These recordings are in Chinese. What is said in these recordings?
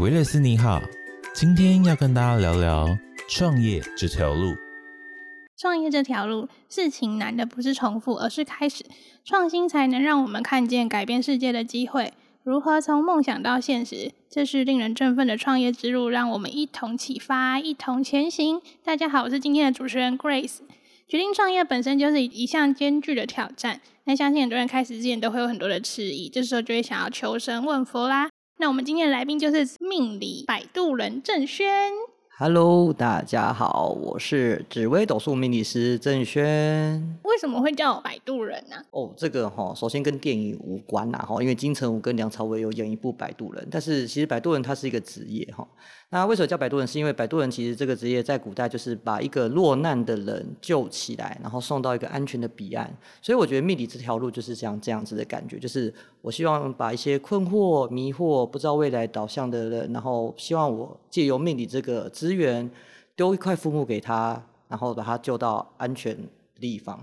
维勒斯你好，今天要跟大家聊聊创业这条路。创业这条路，事情难的不是重复，而是开始。创新才能让我们看见改变世界的机会。如何从梦想到现实，这是令人振奋的创业之路，让我们一同启发，一同前行。大家好，我是今天的主持人 Grace。决定创业本身就是一项艰巨的挑战，那相信很多人开始之前都会有很多的迟疑，这时候就会想要求神问佛啦。那我们今天的来宾就是命理摆渡人郑轩。Hello，大家好，我是紫微斗数命理师郑轩。为什么会叫摆渡人呢？哦，这个哈，首先跟电影无关呐哈，因为金城武跟梁朝伟有演一部摆渡人，但是其实摆渡人他是一个职业哈。那为什么叫摆渡人？是因为摆渡人其实这个职业在古代就是把一个落难的人救起来，然后送到一个安全的彼岸。所以我觉得命理这条路就是这样这样子的感觉，就是我希望把一些困惑、迷惑、不知道未来导向的人，然后希望我借由命理这个资源，丢一块父母给他，然后把他救到安全地方。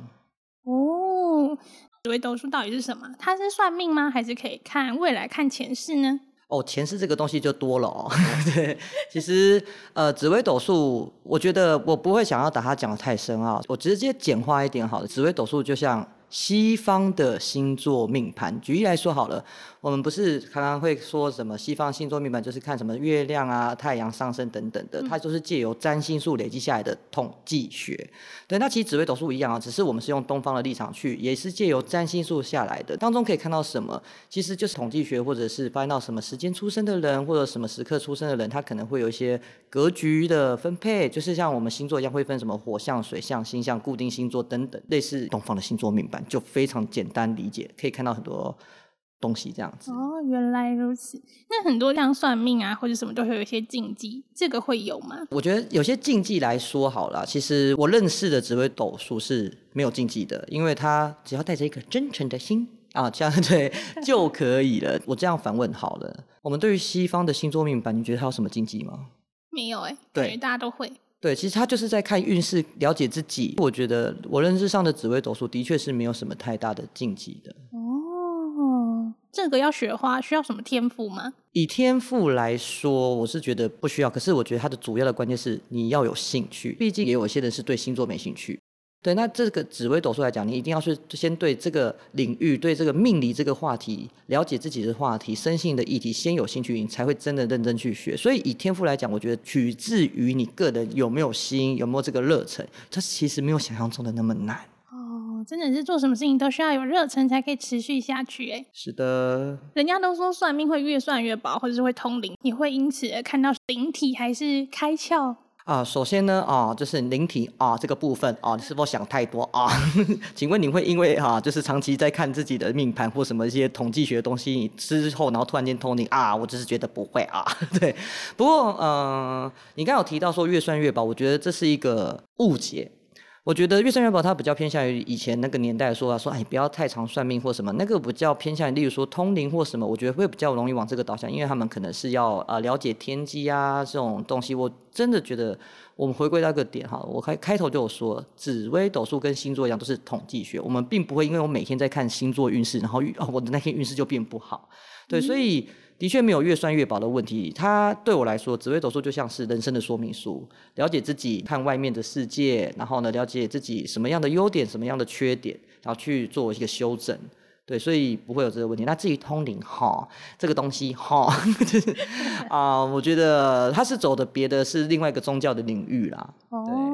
哦，紫微斗数到底是什么？它是算命吗？还是可以看未来、看前世呢？哦，前世这个东西就多了哦。对，其实呃，紫微斗数，我觉得我不会想要把它讲的太深奥，我直接简化一点好了。紫微斗数就像西方的星座命盘，举例来说好了。我们不是常常会说什么西方星座命盘就是看什么月亮啊、太阳上升等等的，它就是借由占星术累积下来的统计学。对，那其实紫微斗数一样啊，只是我们是用东方的立场去，也是借由占星术下来的。当中可以看到什么？其实就是统计学，或者是发现到什么时间出生的人，或者什么时刻出生的人，他可能会有一些格局的分配，就是像我们星座一样会分什么火象、水象、星象、固定星座等等，类似东方的星座命盘，就非常简单理解，可以看到很多。东西这样子哦，原来如此。那很多像算命啊，或者什么，都会有一些禁忌，这个会有吗？我觉得有些禁忌来说好了，其实我认识的紫微斗数是没有禁忌的，因为他只要带着一颗真诚的心啊，这样 对就可以了。我这样反问好了，我们对于西方的星座命盘，你觉得它有什么禁忌吗？没有哎，对，大家都会。对，其实他就是在看运势，了解自己。我觉得我认知上的紫微斗数的确是没有什么太大的禁忌的。哦这个要学花需要什么天赋吗？以天赋来说，我是觉得不需要。可是我觉得它的主要的关键是你要有兴趣，毕竟也有些人是对星座没兴趣。对，那这个紫微斗数来讲，你一定要是先对这个领域、对这个命理这个话题了解自己的话题、生性的议题先有兴趣，你才会真的认真去学。所以以天赋来讲，我觉得取自于你个人有没有心，有没有这个热忱，它其实没有想象中的那么难。真的是做什么事情都需要有热忱才可以持续下去，哎，是的。人家都说算命会越算越薄，或者是会通灵，你会因此而看到灵体还是开窍？啊，首先呢，啊，就是灵体啊这个部分啊，你是否想太多啊？请问你会因为啊，就是长期在看自己的命盘或什么一些统计学的东西，你之后然后突然间通灵啊？我只是觉得不会啊，对。不过，嗯，你刚有提到说越算越薄，我觉得这是一个误解。我觉得月山元宝它比较偏向于以前那个年代说啊，说哎不要太常算命或什么，那个比较偏向于例如说通灵或什么，我觉得会比较容易往这个导向，因为他们可能是要呃了解天机啊这种东西。我真的觉得我们回归到一个点哈，我开开头就有说，紫微斗数跟星座一样都是统计学，我们并不会因为我每天在看星座运势，然后我的那天运势就变不好，对，所以。的确没有越算越薄的问题，它对我来说，紫微斗数就像是人生的说明书，了解自己，看外面的世界，然后呢，了解自己什么样的优点，什么样的缺点，然后去做一个修正。对，所以不会有这个问题。那至于通灵哈，这个东西哈，啊，我觉得它是走的别的是另外一个宗教的领域啦。哦，我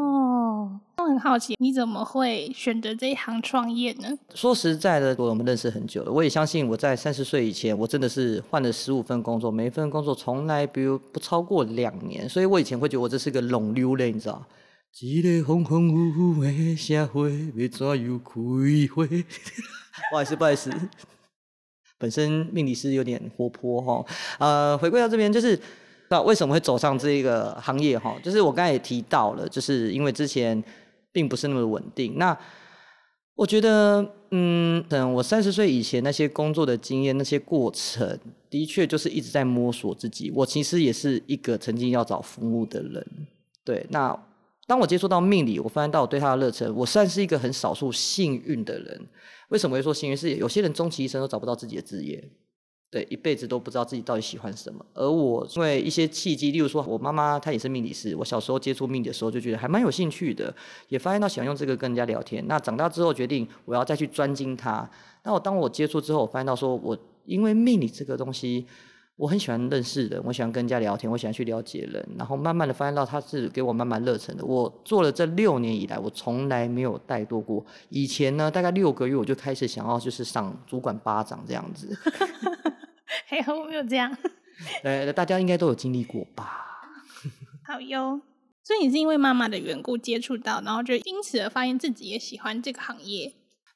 很好奇，你怎么会选择这一行创业呢？说实在的，我们认识很久了，我也相信我在三十岁以前，我真的是换了十五份工作，每一份工作从来比如不超过两年，所以我以前会觉得我这是个龙溜嘞，你知道。一个风风雨雨的社会，要怎样开花？不好意思，不好意思，本身命理师有点活泼哈。呃，回归到这边，就是那为什么会走上这个行业哈？就是我刚才也提到了，就是因为之前并不是那么稳定。那我觉得，嗯，等我三十岁以前那些工作的经验，那些过程，的确就是一直在摸索自己。我其实也是一个曾经要找服务的人，对。那当我接触到命理，我发现到我对他的热忱，我算是一个很少数幸运的人。为什么会说幸运？是有些人终其一生都找不到自己的职业，对，一辈子都不知道自己到底喜欢什么。而我因为一些契机，例如说我妈妈她也是命理师，我小时候接触命理的时候就觉得还蛮有兴趣的，也发现到喜欢用这个跟人家聊天。那长大之后决定我要再去专精它。那我当我接触之后，我发现到说我因为命理这个东西。我很喜欢认识人，我喜欢跟人家聊天，我喜欢去了解人，然后慢慢的发现到他是给我慢慢热忱的。我做了这六年以来，我从来没有怠惰过。以前呢，大概六个月我就开始想要就是上主管巴掌这样子。还有我没有这样。呃，大家应该都有经历过吧？好哟。所以你是因为妈妈的缘故接触到，然后就因此而发现自己也喜欢这个行业。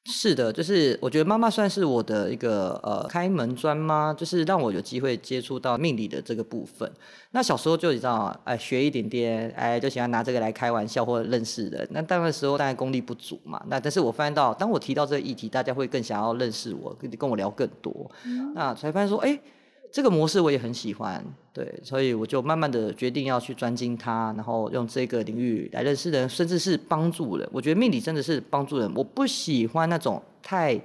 是的，就是我觉得妈妈算是我的一个呃开门砖吗？就是让我有机会接触到命理的这个部分。那小时候就你知道，哎，学一点点，哎，就喜欢拿这个来开玩笑或者认识人。那当然时候当然功力不足嘛。那但是我发现到，当我提到这个议题，大家会更想要认识我，跟跟我聊更多。那才发现说，哎。这个模式我也很喜欢，对，所以我就慢慢的决定要去专精它，然后用这个领域来认识人，甚至是帮助人。我觉得命理真的是帮助人，我不喜欢那种太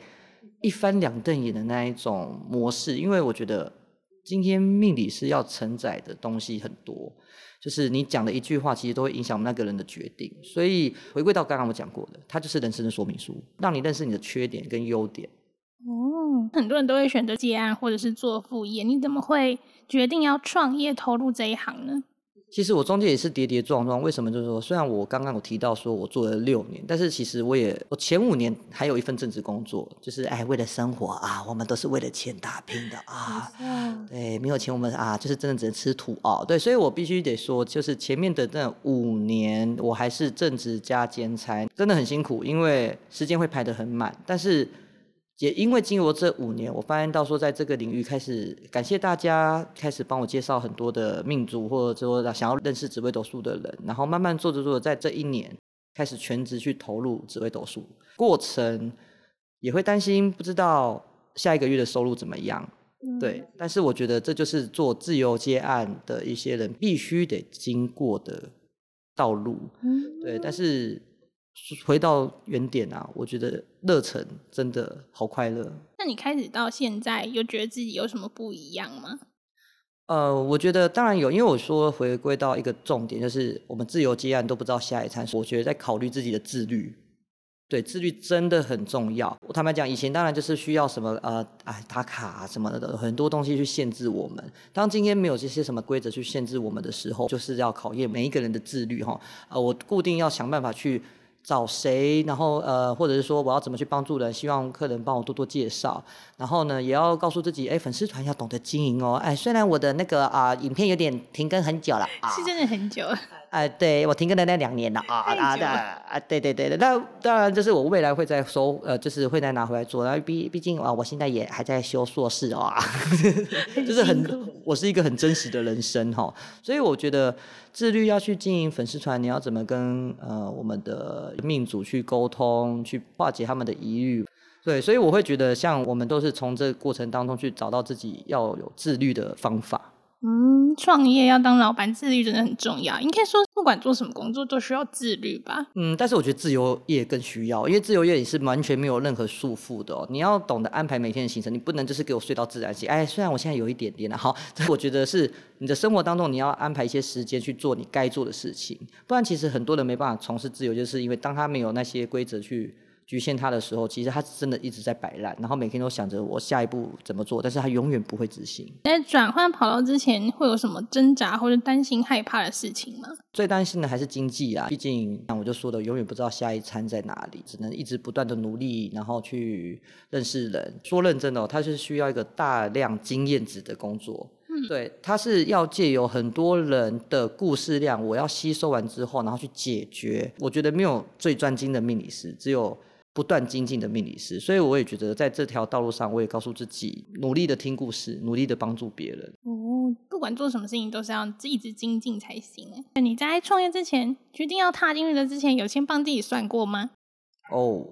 一翻两瞪眼的那一种模式，因为我觉得今天命理是要承载的东西很多，就是你讲的一句话，其实都会影响那个人的决定。所以回归到刚刚我讲过的，它就是人生的说明书，让你认识你的缺点跟优点。哦，很多人都会选择接案或者是做副业，你怎么会决定要创业投入这一行呢？其实我中间也是跌跌撞撞，为什么？就是说，虽然我刚刚有提到说我做了六年，但是其实我也我前五年还有一份正职工作，就是哎，为了生活啊，我们都是为了钱打拼的啊。对，没有钱我们啊，就是真的只能吃土哦。对，所以我必须得说，就是前面的那五年，我还是正职加兼差，真的很辛苦，因为时间会排得很满，但是。也因为经过这五年，我发现到说，在这个领域开始感谢大家，开始帮我介绍很多的命主，或者说想要认识紫微斗数的人，然后慢慢做着做着，在这一年开始全职去投入紫微斗数，过程也会担心不知道下一个月的收入怎么样，对，但是我觉得这就是做自由接案的一些人必须得经过的道路，对，但是。回到原点啊，我觉得热忱真的好快乐。那你开始到现在，有觉得自己有什么不一样吗？呃，我觉得当然有，因为我说回归到一个重点，就是我们自由接案都不知道下一餐。我觉得在考虑自己的自律，对自律真的很重要。我坦白讲，以前当然就是需要什么呃，哎打卡什么的，很多东西去限制我们。当今天没有这些什么规则去限制我们的时候，就是要考验每一个人的自律哈。呃，我固定要想办法去。找谁，然后呃，或者是说我要怎么去帮助人，希望客人帮我多多介绍。然后呢，也要告诉自己，哎，粉丝团要懂得经营哦。哎，虽然我的那个啊，影片有点停更很久了，是真的很久。哎，对我停更了那两年了啊啊的啊，对对对的。那当然就是我未来会再收，呃，就是会再拿回来做。然后毕毕竟啊，我现在也还在修硕士啊，就是很，我是一个很真实的人生哈。所以我觉得自律要去经营粉丝团，你要怎么跟呃我们的命主去沟通，去化解他们的疑虑。对，所以我会觉得像我们都是从这个过程当中去找到自己要有自律的方法。嗯，创业要当老板，自律真的很重要。应该说，不管做什么工作都需要自律吧。嗯，但是我觉得自由业更需要，因为自由业你是完全没有任何束缚的哦。你要懂得安排每天的行程，你不能就是给我睡到自然醒。哎，虽然我现在有一点点了，好，我觉得是你的生活当中你要安排一些时间去做你该做的事情，不然其实很多人没办法从事自由，就是因为当他没有那些规则去。局限他的时候，其实他真的一直在摆烂，然后每天都想着我下一步怎么做，但是他永远不会执行。在转换跑道之前，会有什么挣扎或者担心害怕的事情吗？最担心的还是经济啊，毕竟像我就说的，永远不知道下一餐在哪里，只能一直不断的努力，然后去认识人。说认真的，他是需要一个大量经验值的工作。嗯，对，他是要借由很多人的故事量，我要吸收完之后，然后去解决。我觉得没有最专精的命理师，只有。不断精进的命理师，所以我也觉得在这条道路上，我也告诉自己，努力的听故事，努力的帮助别人。哦，不管做什么事情，都是要一直精进才行。那你在创业之前，决定要踏进去的之前，有先帮自己算过吗？哦，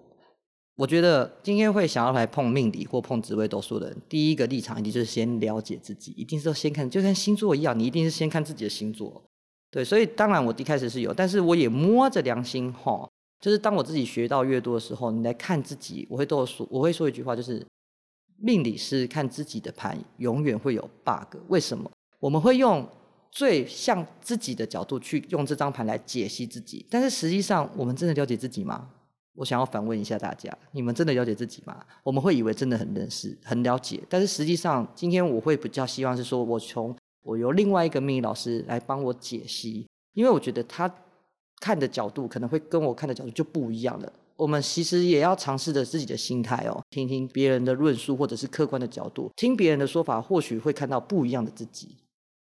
我觉得今天会想要来碰命理或碰职位斗数的人，第一个立场一定就是先了解自己，一定是要先看，就像星座一样，你一定是先看自己的星座。对，所以当然我一开始是有，但是我也摸着良心哈。就是当我自己学到越多的时候，你来看自己，我会都说，我会说一句话，就是命理师看自己的盘永远会有 bug，为什么？我们会用最像自己的角度去用这张盘来解析自己，但是实际上我们真的了解自己吗？我想要反问一下大家：你们真的了解自己吗？我们会以为真的很认识、很了解，但是实际上，今天我会比较希望是说，我从我由另外一个命理老师来帮我解析，因为我觉得他看的角度可能会跟我看的角度就不一样了。我们其实也要尝试着自己的心态哦，听听别人的论述或者是客观的角度，听别人的说法，或许会看到不一样的自己。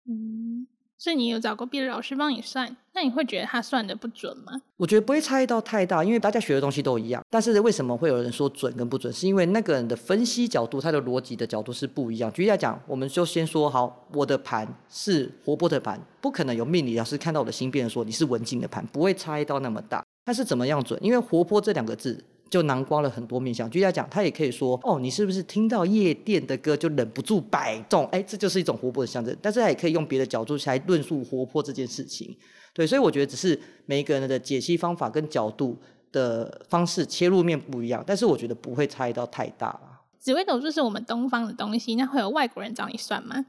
嗯，所以你有找过别的老师帮你算，那你会觉得他算的不准吗？我觉得不会差异到太大，因为大家学的东西都一样。但是为什么会有人说准跟不准？是因为那个人的分析角度、他的逻辑的角度是不一样。举例来讲，我们就先说好，我的盘是活泼的盘，不可能有命理老师看到我的心变说你是文静的盘，不会差异到那么大。它是怎么样准？因为活泼这两个字就囊括了很多面向。举例讲，他也可以说哦，你是不是听到夜店的歌就忍不住摆动？哎，这就是一种活泼的象征。但是他也可以用别的角度来论述活泼这件事情。对，所以我觉得只是每一个人的解析方法跟角度的方式切入面不一样，但是我觉得不会差异到太大紫微斗数是我们东方的东西，那会有外国人找你算吗？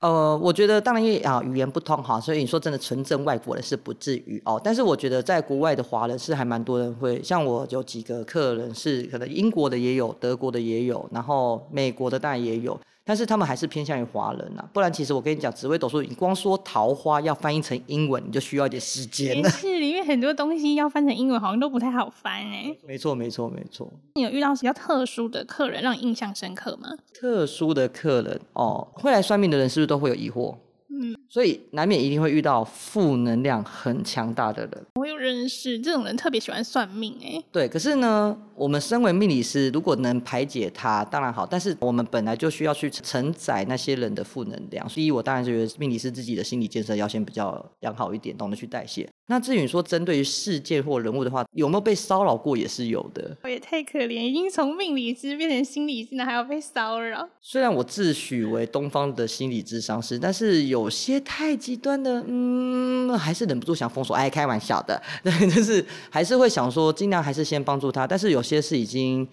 呃，我觉得当然也啊语言不通哈，所以你说真的纯正外国人是不至于哦。但是我觉得在国外的华人是还蛮多人会，像我有几个客人是可能英国的也有，德国的也有，然后美国的当然也有。但是他们还是偏向于华人啊，不然其实我跟你讲，紫微斗数，你光说桃花要翻译成英文，你就需要一点时间了。是，里面很多东西要翻成英文，好像都不太好翻哎。没错，没错，没错。你有遇到比较特殊的客人让你印象深刻吗？特殊的客人哦，会来算命的人是不是都会有疑惑？嗯，所以难免一定会遇到负能量很强大的人。我有认识这种人，特别喜欢算命哎。对，可是呢，我们身为命理师，如果能排解他，当然好。但是我们本来就需要去承载那些人的负能量，所以我当然觉得命理师自己的心理建设要先比较良好一点，懂得去代谢。那至于说针对于事件或人物的话，有没有被骚扰过也是有的。我也太可怜，已经从命理师变成心理师，还要被骚扰。虽然我自诩为东方的心理智商师，但是有些太极端的，嗯，还是忍不住想封锁。哎，开玩笑的，对，就是还是会想说，尽量还是先帮助他。但是有些是已经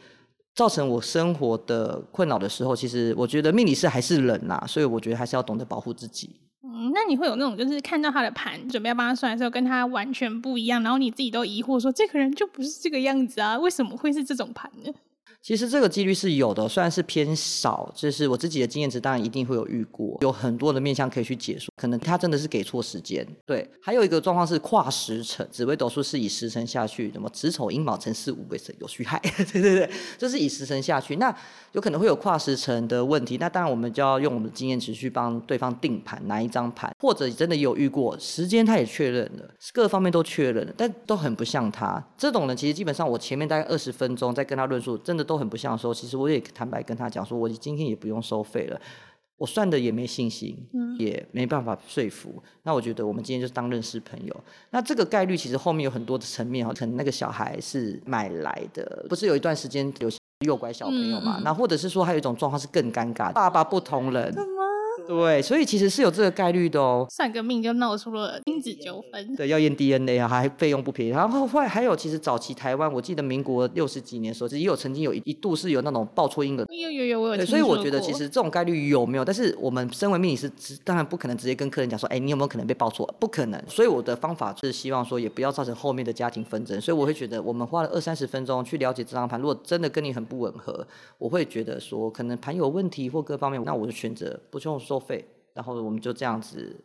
造成我生活的困扰的时候，其实我觉得命理师还是人呐，所以我觉得还是要懂得保护自己。嗯，那你会有那种就是看到他的盘，准备要帮他算的时候，跟他完全不一样，然后你自己都疑惑说，这个人就不是这个样子啊，为什么会是这种盘呢？其实这个几率是有的，虽然是偏少，就是我自己的经验值，当然一定会有遇过，有很多的面向可以去解说。可能他真的是给错时间，对。还有一个状况是跨时辰，紫微斗数是以时辰下去，什么子丑寅卯辰巳午未申酉戌亥，对对对，这是以时辰下去。那有可能会有跨时辰的问题，那当然我们就要用我们的经验值去帮对方定盘，拿一张盘，或者真的有遇过时间，他也确认了，各方面都确认了，但都很不像他这种人。其实基本上我前面大概二十分钟在跟他论述，真的都。很不像的时候，其实我也坦白跟他讲说，我今天也不用收费了，我算的也没信心，也没办法说服。那我觉得我们今天就当认识朋友。那这个概率其实后面有很多的层面哈，可能那个小孩是买来的，不是有一段时间有诱拐小朋友嘛？那或者是说还有一种状况是更尴尬，爸爸不同人。对，所以其实是有这个概率的哦。算个命就闹出了亲子纠纷。对，要验 DNA 啊，还费用不便宜。然后后来还有，其实早期台湾，我记得民国六十几年时候，也有曾经有一一度是有那种抱错婴儿。有有有，我有。所以我觉得其实这种概率有没有？但是我们身为命理师，当然不可能直接跟客人讲说，哎，你有没有可能被抱错？不可能。所以我的方法是希望说，也不要造成后面的家庭纷争。所以我会觉得，我们花了二三十分钟去了解这张盘，如果真的跟你很不吻合，我会觉得说，可能盘有问题或各方面，那我就选择不用收费。然后我们就这样子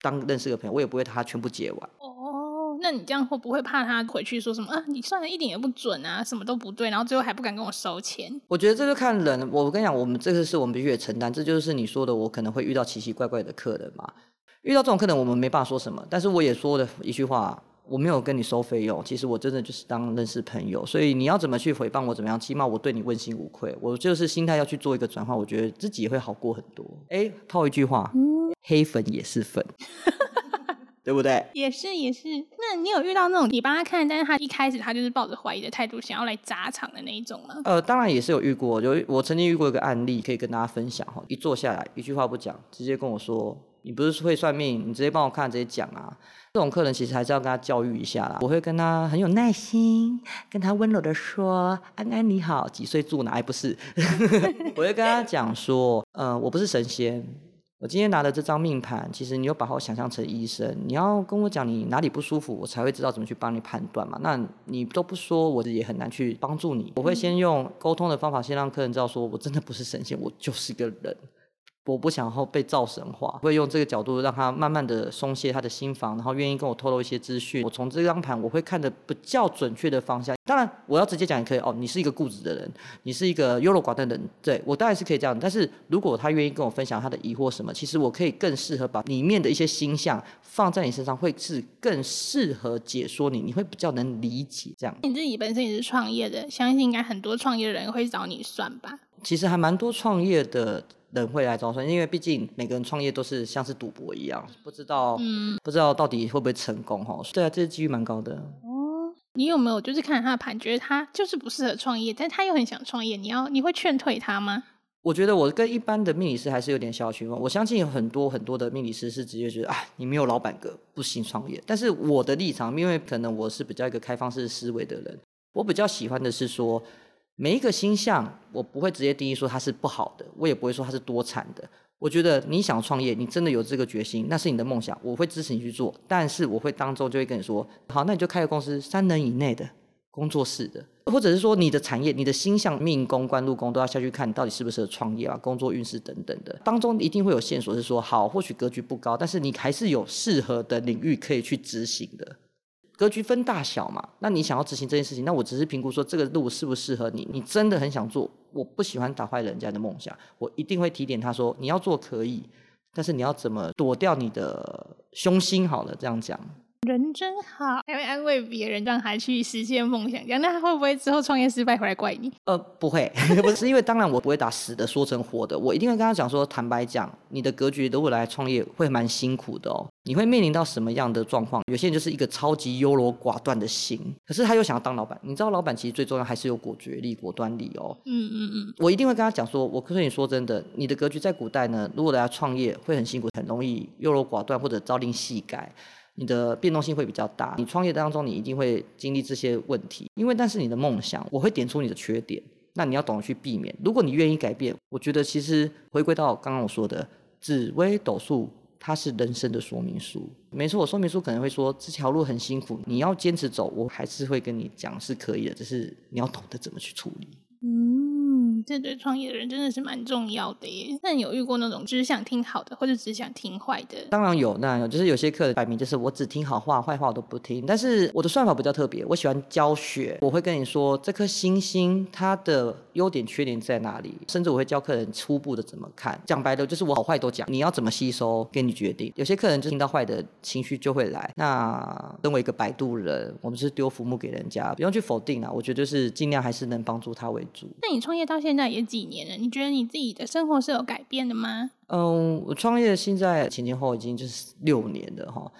当认识个朋友，我也不会他全部结完。哦，那你这样会不会怕他回去说什么啊？你算的一点也不准啊，什么都不对，然后最后还不敢跟我收钱？我觉得这就看人。我跟你讲，我们这个是我们必须得承担，这就是你说的，我可能会遇到奇奇怪怪的客人嘛。遇到这种客人，我们没办法说什么。但是我也说的一句话。我没有跟你收费用，其实我真的就是当认识朋友，所以你要怎么去回报我怎么样，起码我对你问心无愧，我就是心态要去做一个转换，我觉得自己也会好过很多。哎，套一句话，黑粉也是粉，对不对？也是也是。那你有遇到那种你帮他看，但是他一开始他就是抱着怀疑的态度，想要来砸场的那一种吗？呃，当然也是有遇过，就我曾经遇过一个案例，可以跟大家分享哈。一坐下来，一句话不讲，直接跟我说。你不是会算命，你直接帮我看，直接讲啊。这种客人其实还是要跟他教育一下啦。我会跟他很有耐心，跟他温柔的说：“安安你好，几岁住哪？”哎，不是，我会跟他讲说：“嗯，我不是神仙。我今天拿的这张命盘，其实你有把我想象成医生，你要跟我讲你哪里不舒服，我才会知道怎么去帮你判断嘛。那你都不说，我也很难去帮助你。我会先用沟通的方法，先让客人知道，说我真的不是神仙，我就是个人。”我不想后被造神化，会用这个角度让他慢慢的松懈他的心房，然后愿意跟我透露一些资讯。我从这张盘我会看的比较准确的方向。当然，我要直接讲也可以哦。你是一个固执的人，你是一个优柔寡断的人，对我当然是可以这样。但是如果他愿意跟我分享他的疑惑什么，其实我可以更适合把里面的一些星象放在你身上，会是更适合解说你，你会比较能理解这样。你自己本身也是创业的，相信应该很多创业的人会找你算吧？其实还蛮多创业的。人会来招算，因为毕竟每个人创业都是像是赌博一样，不知道，嗯，不知道到底会不会成功哈。对啊，这几率蛮高的。哦，你有没有就是看他的盘，觉得他就是不适合创业，但他又很想创业，你要你会劝退他吗？我觉得我跟一般的命理师还是有点小区分。我相信有很多很多的命理师是直接觉得，啊，你没有老板格不行创业。但是我的立场，因为可能我是比较一个开放式思维的人，我比较喜欢的是说。每一个星象，我不会直接定义说它是不好的，我也不会说它是多惨的。我觉得你想创业，你真的有这个决心，那是你的梦想，我会支持你去做。但是我会当中就会跟你说，好，那你就开个公司，三人以内的工作室的，或者是说你的产业、你的星象、命宫、官禄宫都要下去看，到底适不适合创业啊，工作运势等等的。当中一定会有线索，是说好，或许格局不高，但是你还是有适合的领域可以去执行的。格局分大小嘛，那你想要执行这件事情，那我只是评估说这个路适不适合你。你真的很想做，我不喜欢打坏人家的梦想，我一定会提点他说你要做可以，但是你要怎么躲掉你的凶心？好了，这样讲。人真好，还会安慰别人，让他去实现梦想。这样，那他会不会之后创业失败回来怪你？呃，不会，不是因为当然我不会把死的说成活的，我一定会跟他讲说，坦白讲，你的格局如果来创业会蛮辛苦的哦。你会面临到什么样的状况？有些人就是一个超级优柔寡断的心，可是他又想要当老板。你知道，老板其实最重要还是有果决力、果断力哦。嗯嗯嗯。我一定会跟他讲说，我可是你说真的，你的格局在古代呢，如果大家创业会很辛苦，很容易优柔寡断或者朝令夕改。你的变动性会比较大，你创业当中你一定会经历这些问题，因为但是你的梦想，我会点出你的缺点，那你要懂得去避免。如果你愿意改变，我觉得其实回归到刚刚我说的紫微斗数，它是人生的说明书。没错，我说明书可能会说这条路很辛苦，你要坚持走，我还是会跟你讲是可以的，只是你要懂得怎么去处理。嗯这对创业的人真的是蛮重要的耶。那你有遇过那种只想听好的，或者只想听坏的？当然有，当然有。就是有些客人摆明就是我只听好话，坏话我都不听。但是我的算法比较特别，我喜欢教学，我会跟你说这颗星星它的优点、缺点在哪里，甚至我会教客人初步的怎么看。讲白了就是我好坏都讲，你要怎么吸收，给你决定。有些客人就听到坏的情绪就会来。那身为一个摆渡人，我们是丢浮木给人家，不用去否定啊。我觉得就是尽量还是能帮助他为主。那你创业到现在现在也几年了？你觉得你自己的生活是有改变的吗？嗯，我创业现在前前后已经就是六年了哈。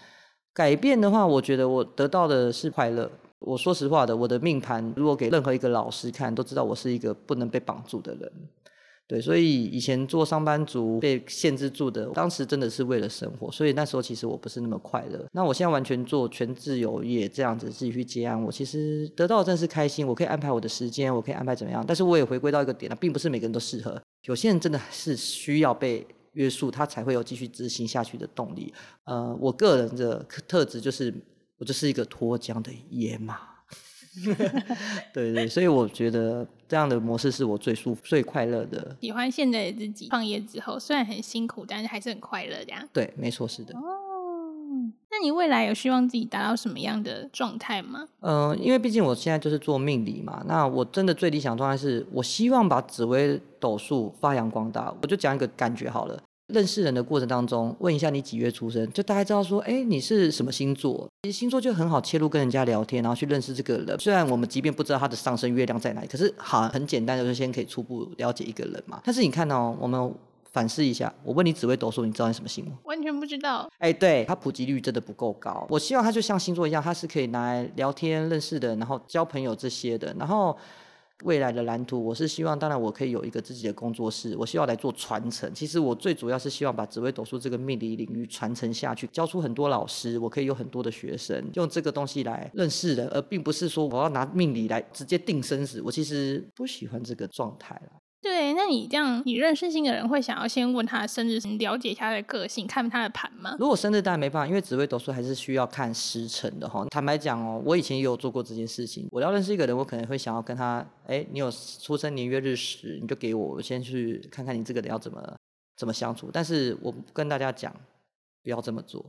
改变的话，我觉得我得到的是快乐。我说实话的，我的命盘如果给任何一个老师看，都知道我是一个不能被绑住的人。对，所以以前做上班族被限制住的，当时真的是为了生活，所以那时候其实我不是那么快乐。那我现在完全做全自由业，这样子自己去接案，我其实得到的真是开心。我可以安排我的时间，我可以安排怎么样？但是我也回归到一个点了，并不是每个人都适合，有些人真的是需要被约束，他才会有继续执行下去的动力。呃，我个人的特质就是，我就是一个脱缰的野马。对对，所以我觉得这样的模式是我最舒服、最快乐的。喜欢现在的自己，创业之后虽然很辛苦，但是还是很快乐。这样对，没错，是的。哦，那你未来有希望自己达到什么样的状态吗？嗯，因为毕竟我现在就是做命理嘛，那我真的最理想状态是我希望把紫微斗数发扬光大。我就讲一个感觉好了。认识人的过程当中，问一下你几月出生，就大概知道说，哎，你是什么星座？其实星座就很好切入跟人家聊天，然后去认识这个人。虽然我们即便不知道他的上升月亮在哪里，可是好很简单，就是先可以初步了解一个人嘛。但是你看哦，我们反思一下，我问你紫微斗数，你知道你什么星吗？完全不知道。哎，对，它普及率真的不够高。我希望它就像星座一样，它是可以拿来聊天认识的，然后交朋友这些的，然后。未来的蓝图，我是希望，当然我可以有一个自己的工作室，我希望来做传承。其实我最主要是希望把紫微斗数这个命理领域传承下去，教出很多老师，我可以有很多的学生用这个东西来认识人，而并不是说我要拿命理来直接定生死。我其实不喜欢这个状态了。对，那你这样，你认识新的人会想要先问他的生日，了解他的个性，看他的盘吗？如果生日当然没办法，因为紫微斗数还是需要看时辰的哈。坦白讲哦，我以前也有做过这件事情。我要认识一个人，我可能会想要跟他，哎，你有出生年月日时，你就给我，我先去看看你这个人要怎么怎么相处。但是我跟大家讲，不要这么做，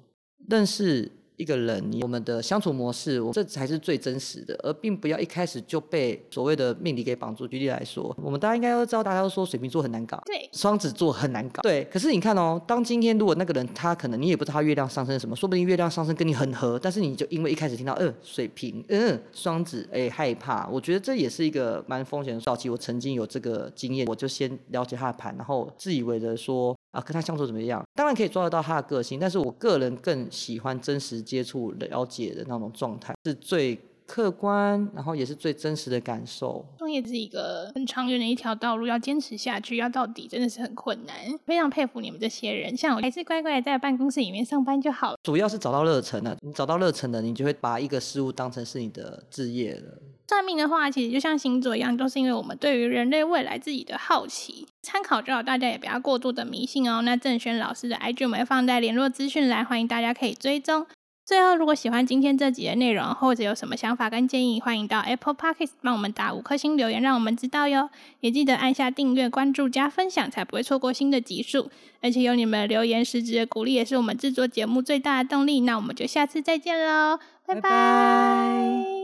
认识。一个人，我们的相处模式，我这才是最真实的，而并不要一开始就被所谓的命理给绑住。举例来说，我们大家应该都知道，大家都说水瓶座很难搞，对，双子座很难搞，对。可是你看哦，当今天如果那个人他可能你也不知道他月亮上升什么，说不定月亮上升跟你很合，但是你就因为一开始听到嗯水瓶嗯双子哎害怕，我觉得这也是一个蛮风险的早期。我曾经有这个经验，我就先了解他的盘，然后自以为的说。啊，跟他相处怎么样？当然可以抓得到他的个性，但是我个人更喜欢真实接触、了解的那种状态，是最客观，然后也是最真实的感受。创业是一个很长远的一条道路，要坚持下去，要到底，真的是很困难。非常佩服你们这些人，像我还是乖乖在办公室里面上班就好了。主要是找到热忱了，你找到热忱了，你就会把一个事物当成是你的职业了。算命的话，其实就像星座一样，都是因为我们对于人类未来自己的好奇，参考就好，大家也不要过度的迷信哦。那郑轩老师的 IG 我们会放在联络资讯栏，欢迎大家可以追踪。最后，如果喜欢今天这集的内容，或者有什么想法跟建议，欢迎到 Apple Podcast 帮我们打五颗星留言，让我们知道哟。也记得按下订阅、关注、加分享，才不会错过新的集数。而且有你们的留言、实质的鼓励，也是我们制作节目最大的动力。那我们就下次再见喽，拜拜。